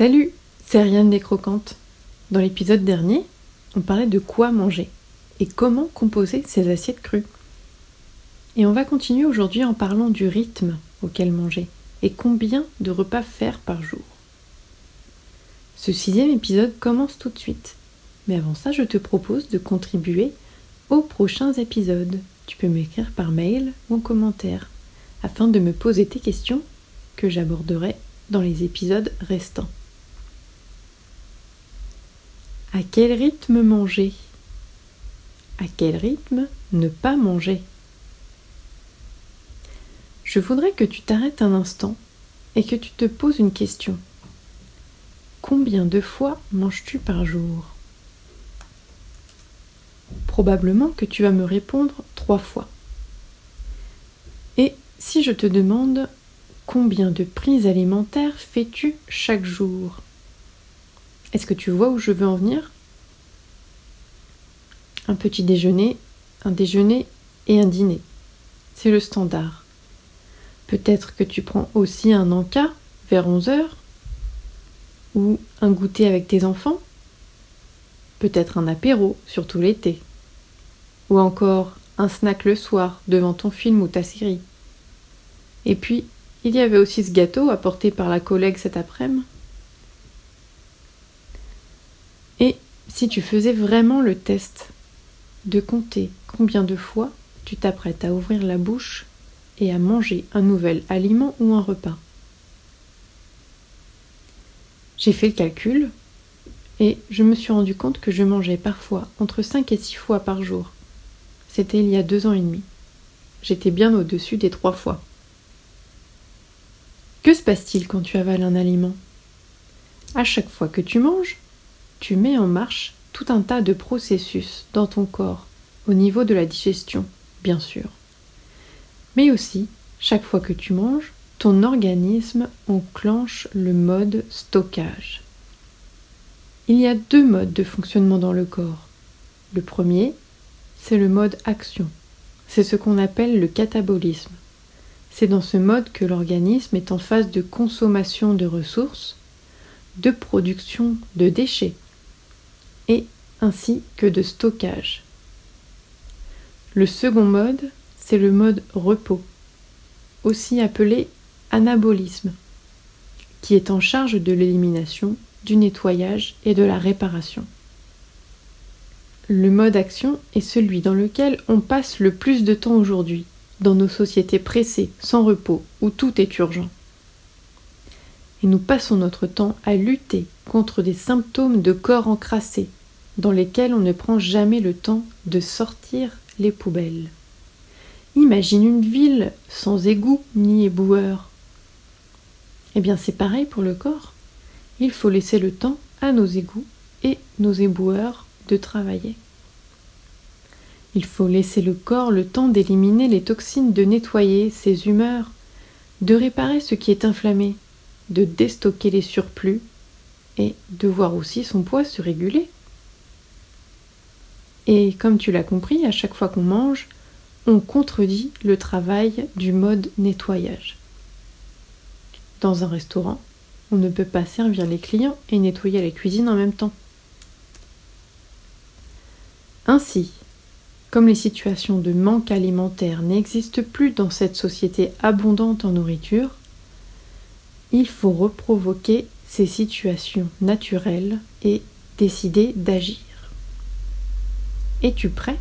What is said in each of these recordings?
Salut, c'est Ariane des Croquantes. Dans l'épisode dernier, on parlait de quoi manger et comment composer ses assiettes crues. Et on va continuer aujourd'hui en parlant du rythme auquel manger et combien de repas faire par jour. Ce sixième épisode commence tout de suite. Mais avant ça, je te propose de contribuer aux prochains épisodes. Tu peux m'écrire par mail ou en commentaire afin de me poser tes questions que j'aborderai dans les épisodes restants. À quel rythme manger? À quel rythme ne pas manger? Je voudrais que tu t'arrêtes un instant et que tu te poses une question. Combien de fois manges-tu par jour? Probablement que tu vas me répondre trois fois. Et si je te demande combien de prises alimentaires fais-tu chaque jour? Est-ce que tu vois où je veux en venir? Un petit déjeuner, un déjeuner et un dîner. C'est le standard. Peut-être que tu prends aussi un encas vers 11 heures ou un goûter avec tes enfants. Peut-être un apéro, surtout l'été. Ou encore un snack le soir devant ton film ou ta série. Et puis, il y avait aussi ce gâteau apporté par la collègue cet après-midi. Et si tu faisais vraiment le test de compter combien de fois tu t'apprêtes à ouvrir la bouche et à manger un nouvel aliment ou un repas. J'ai fait le calcul et je me suis rendu compte que je mangeais parfois entre 5 et 6 fois par jour. C'était il y a deux ans et demi. J'étais bien au-dessus des trois fois. Que se passe-t-il quand tu avales un aliment? À chaque fois que tu manges, tu mets en marche tout un tas de processus dans ton corps, au niveau de la digestion, bien sûr. Mais aussi, chaque fois que tu manges, ton organisme enclenche le mode stockage. Il y a deux modes de fonctionnement dans le corps. Le premier, c'est le mode action. C'est ce qu'on appelle le catabolisme. C'est dans ce mode que l'organisme est en phase de consommation de ressources, de production de déchets, et ainsi que de stockage. Le second mode, c'est le mode repos, aussi appelé anabolisme, qui est en charge de l'élimination, du nettoyage et de la réparation. Le mode action est celui dans lequel on passe le plus de temps aujourd'hui, dans nos sociétés pressées, sans repos, où tout est urgent. Et nous passons notre temps à lutter contre des symptômes de corps encrassé, dans lesquels on ne prend jamais le temps de sortir les poubelles. Imagine une ville sans égouts ni éboueurs. Eh bien c'est pareil pour le corps. Il faut laisser le temps à nos égouts et nos éboueurs de travailler. Il faut laisser le corps le temps d'éliminer les toxines, de nettoyer ses humeurs, de réparer ce qui est inflammé, de déstocker les surplus et de voir aussi son poids se réguler. Et comme tu l'as compris, à chaque fois qu'on mange, on contredit le travail du mode nettoyage. Dans un restaurant, on ne peut pas servir les clients et nettoyer la cuisine en même temps. Ainsi, comme les situations de manque alimentaire n'existent plus dans cette société abondante en nourriture, il faut reprovoquer ces situations naturelles et décider d'agir. Es-tu prêt?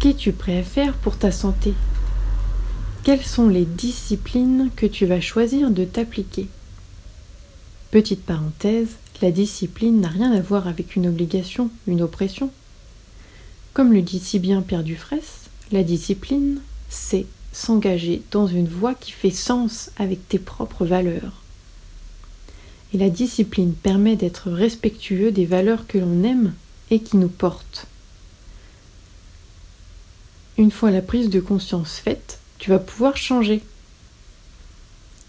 Qu'es-tu prêt à faire pour ta santé? Quelles sont les disciplines que tu vas choisir de t'appliquer? Petite parenthèse, la discipline n'a rien à voir avec une obligation, une oppression. Comme le dit si bien Pierre Dufresne, la discipline, c'est s'engager dans une voie qui fait sens avec tes propres valeurs. Et la discipline permet d'être respectueux des valeurs que l'on aime et qui nous portent. Une fois la prise de conscience faite, tu vas pouvoir changer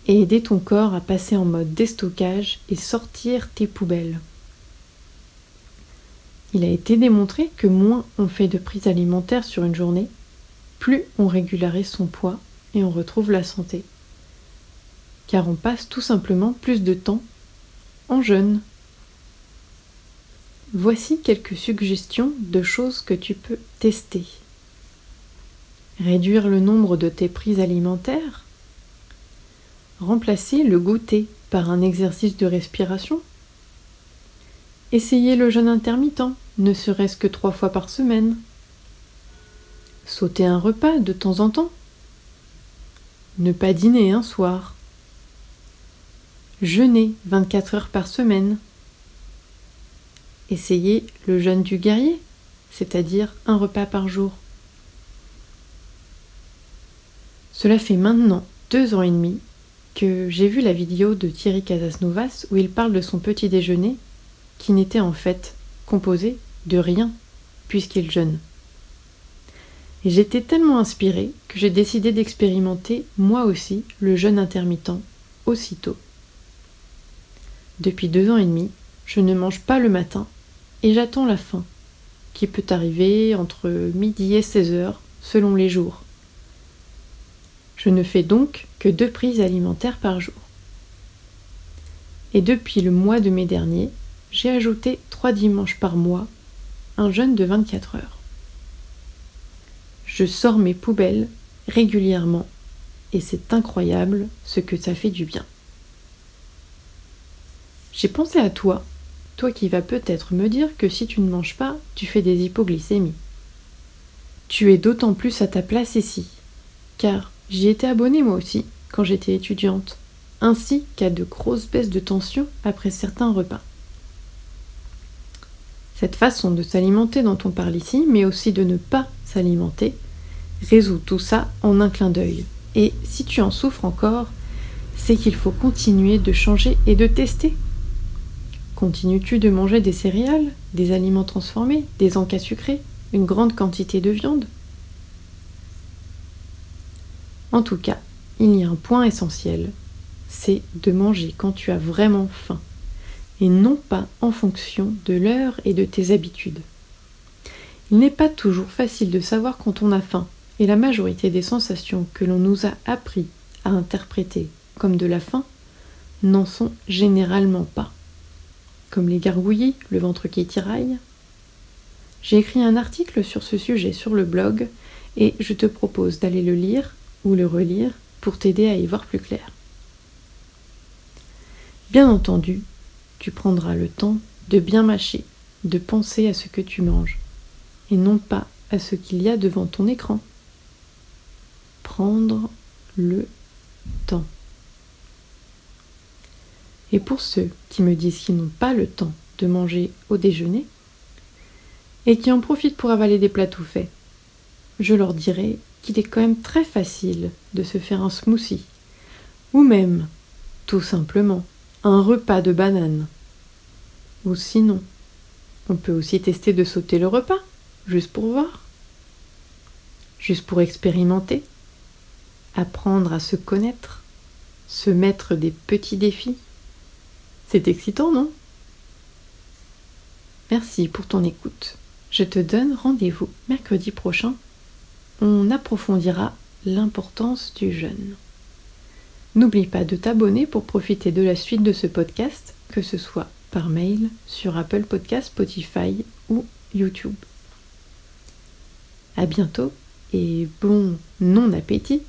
et aider ton corps à passer en mode déstockage et sortir tes poubelles. Il a été démontré que moins on fait de prise alimentaire sur une journée, plus on régularise son poids et on retrouve la santé. Car on passe tout simplement plus de temps en jeûne. Voici quelques suggestions de choses que tu peux tester. Réduire le nombre de tes prises alimentaires. Remplacer le goûter par un exercice de respiration. Essayez le jeûne intermittent, ne serait-ce que trois fois par semaine. Sauter un repas de temps en temps. Ne pas dîner un soir. Jeûner 24 heures par semaine. Essayez le jeûne du guerrier, c'est-à-dire un repas par jour. Cela fait maintenant deux ans et demi que j'ai vu la vidéo de Thierry Casasnovas où il parle de son petit déjeuner qui n'était en fait composé de rien puisqu'il jeûne. Et j'étais tellement inspirée que j'ai décidé d'expérimenter moi aussi le jeûne intermittent aussitôt. Depuis deux ans et demi, je ne mange pas le matin et j'attends la faim, qui peut arriver entre midi et 16 heures selon les jours. Je ne fais donc que deux prises alimentaires par jour. Et depuis le mois de mai dernier, j'ai ajouté trois dimanches par mois, un jeûne de 24 heures. Je sors mes poubelles régulièrement et c'est incroyable ce que ça fait du bien. J'ai pensé à toi toi qui vas peut-être me dire que si tu ne manges pas, tu fais des hypoglycémies. Tu es d'autant plus à ta place ici, car j'y étais abonnée moi aussi quand j'étais étudiante, ainsi qu'à de grosses baisses de tension après certains repas. Cette façon de s'alimenter dont on parle ici, mais aussi de ne pas s'alimenter, résout tout ça en un clin d'œil. Et si tu en souffres encore, c'est qu'il faut continuer de changer et de tester Continues-tu de manger des céréales, des aliments transformés, des encas sucrés, une grande quantité de viande? En tout cas, il y a un point essentiel, c'est de manger quand tu as vraiment faim, et non pas en fonction de l'heure et de tes habitudes. Il n'est pas toujours facile de savoir quand on a faim, et la majorité des sensations que l'on nous a appris à interpréter comme de la faim n'en sont généralement pas comme les gargouillis, le ventre qui tiraille. J'ai écrit un article sur ce sujet sur le blog et je te propose d'aller le lire ou le relire pour t'aider à y voir plus clair. Bien entendu, tu prendras le temps de bien mâcher, de penser à ce que tu manges, et non pas à ce qu'il y a devant ton écran. Prendre le temps. Et pour ceux qui me disent qu'ils n'ont pas le temps de manger au déjeuner, et qui en profitent pour avaler des plats tout faits, je leur dirai qu'il est quand même très facile de se faire un smoothie, ou même, tout simplement, un repas de banane. Ou sinon, on peut aussi tester de sauter le repas, juste pour voir, juste pour expérimenter, apprendre à se connaître, se mettre des petits défis. C'est excitant, non? Merci pour ton écoute. Je te donne rendez-vous mercredi prochain. On approfondira l'importance du jeûne. N'oublie pas de t'abonner pour profiter de la suite de ce podcast, que ce soit par mail, sur Apple Podcast, Spotify ou YouTube. À bientôt et bon non appétit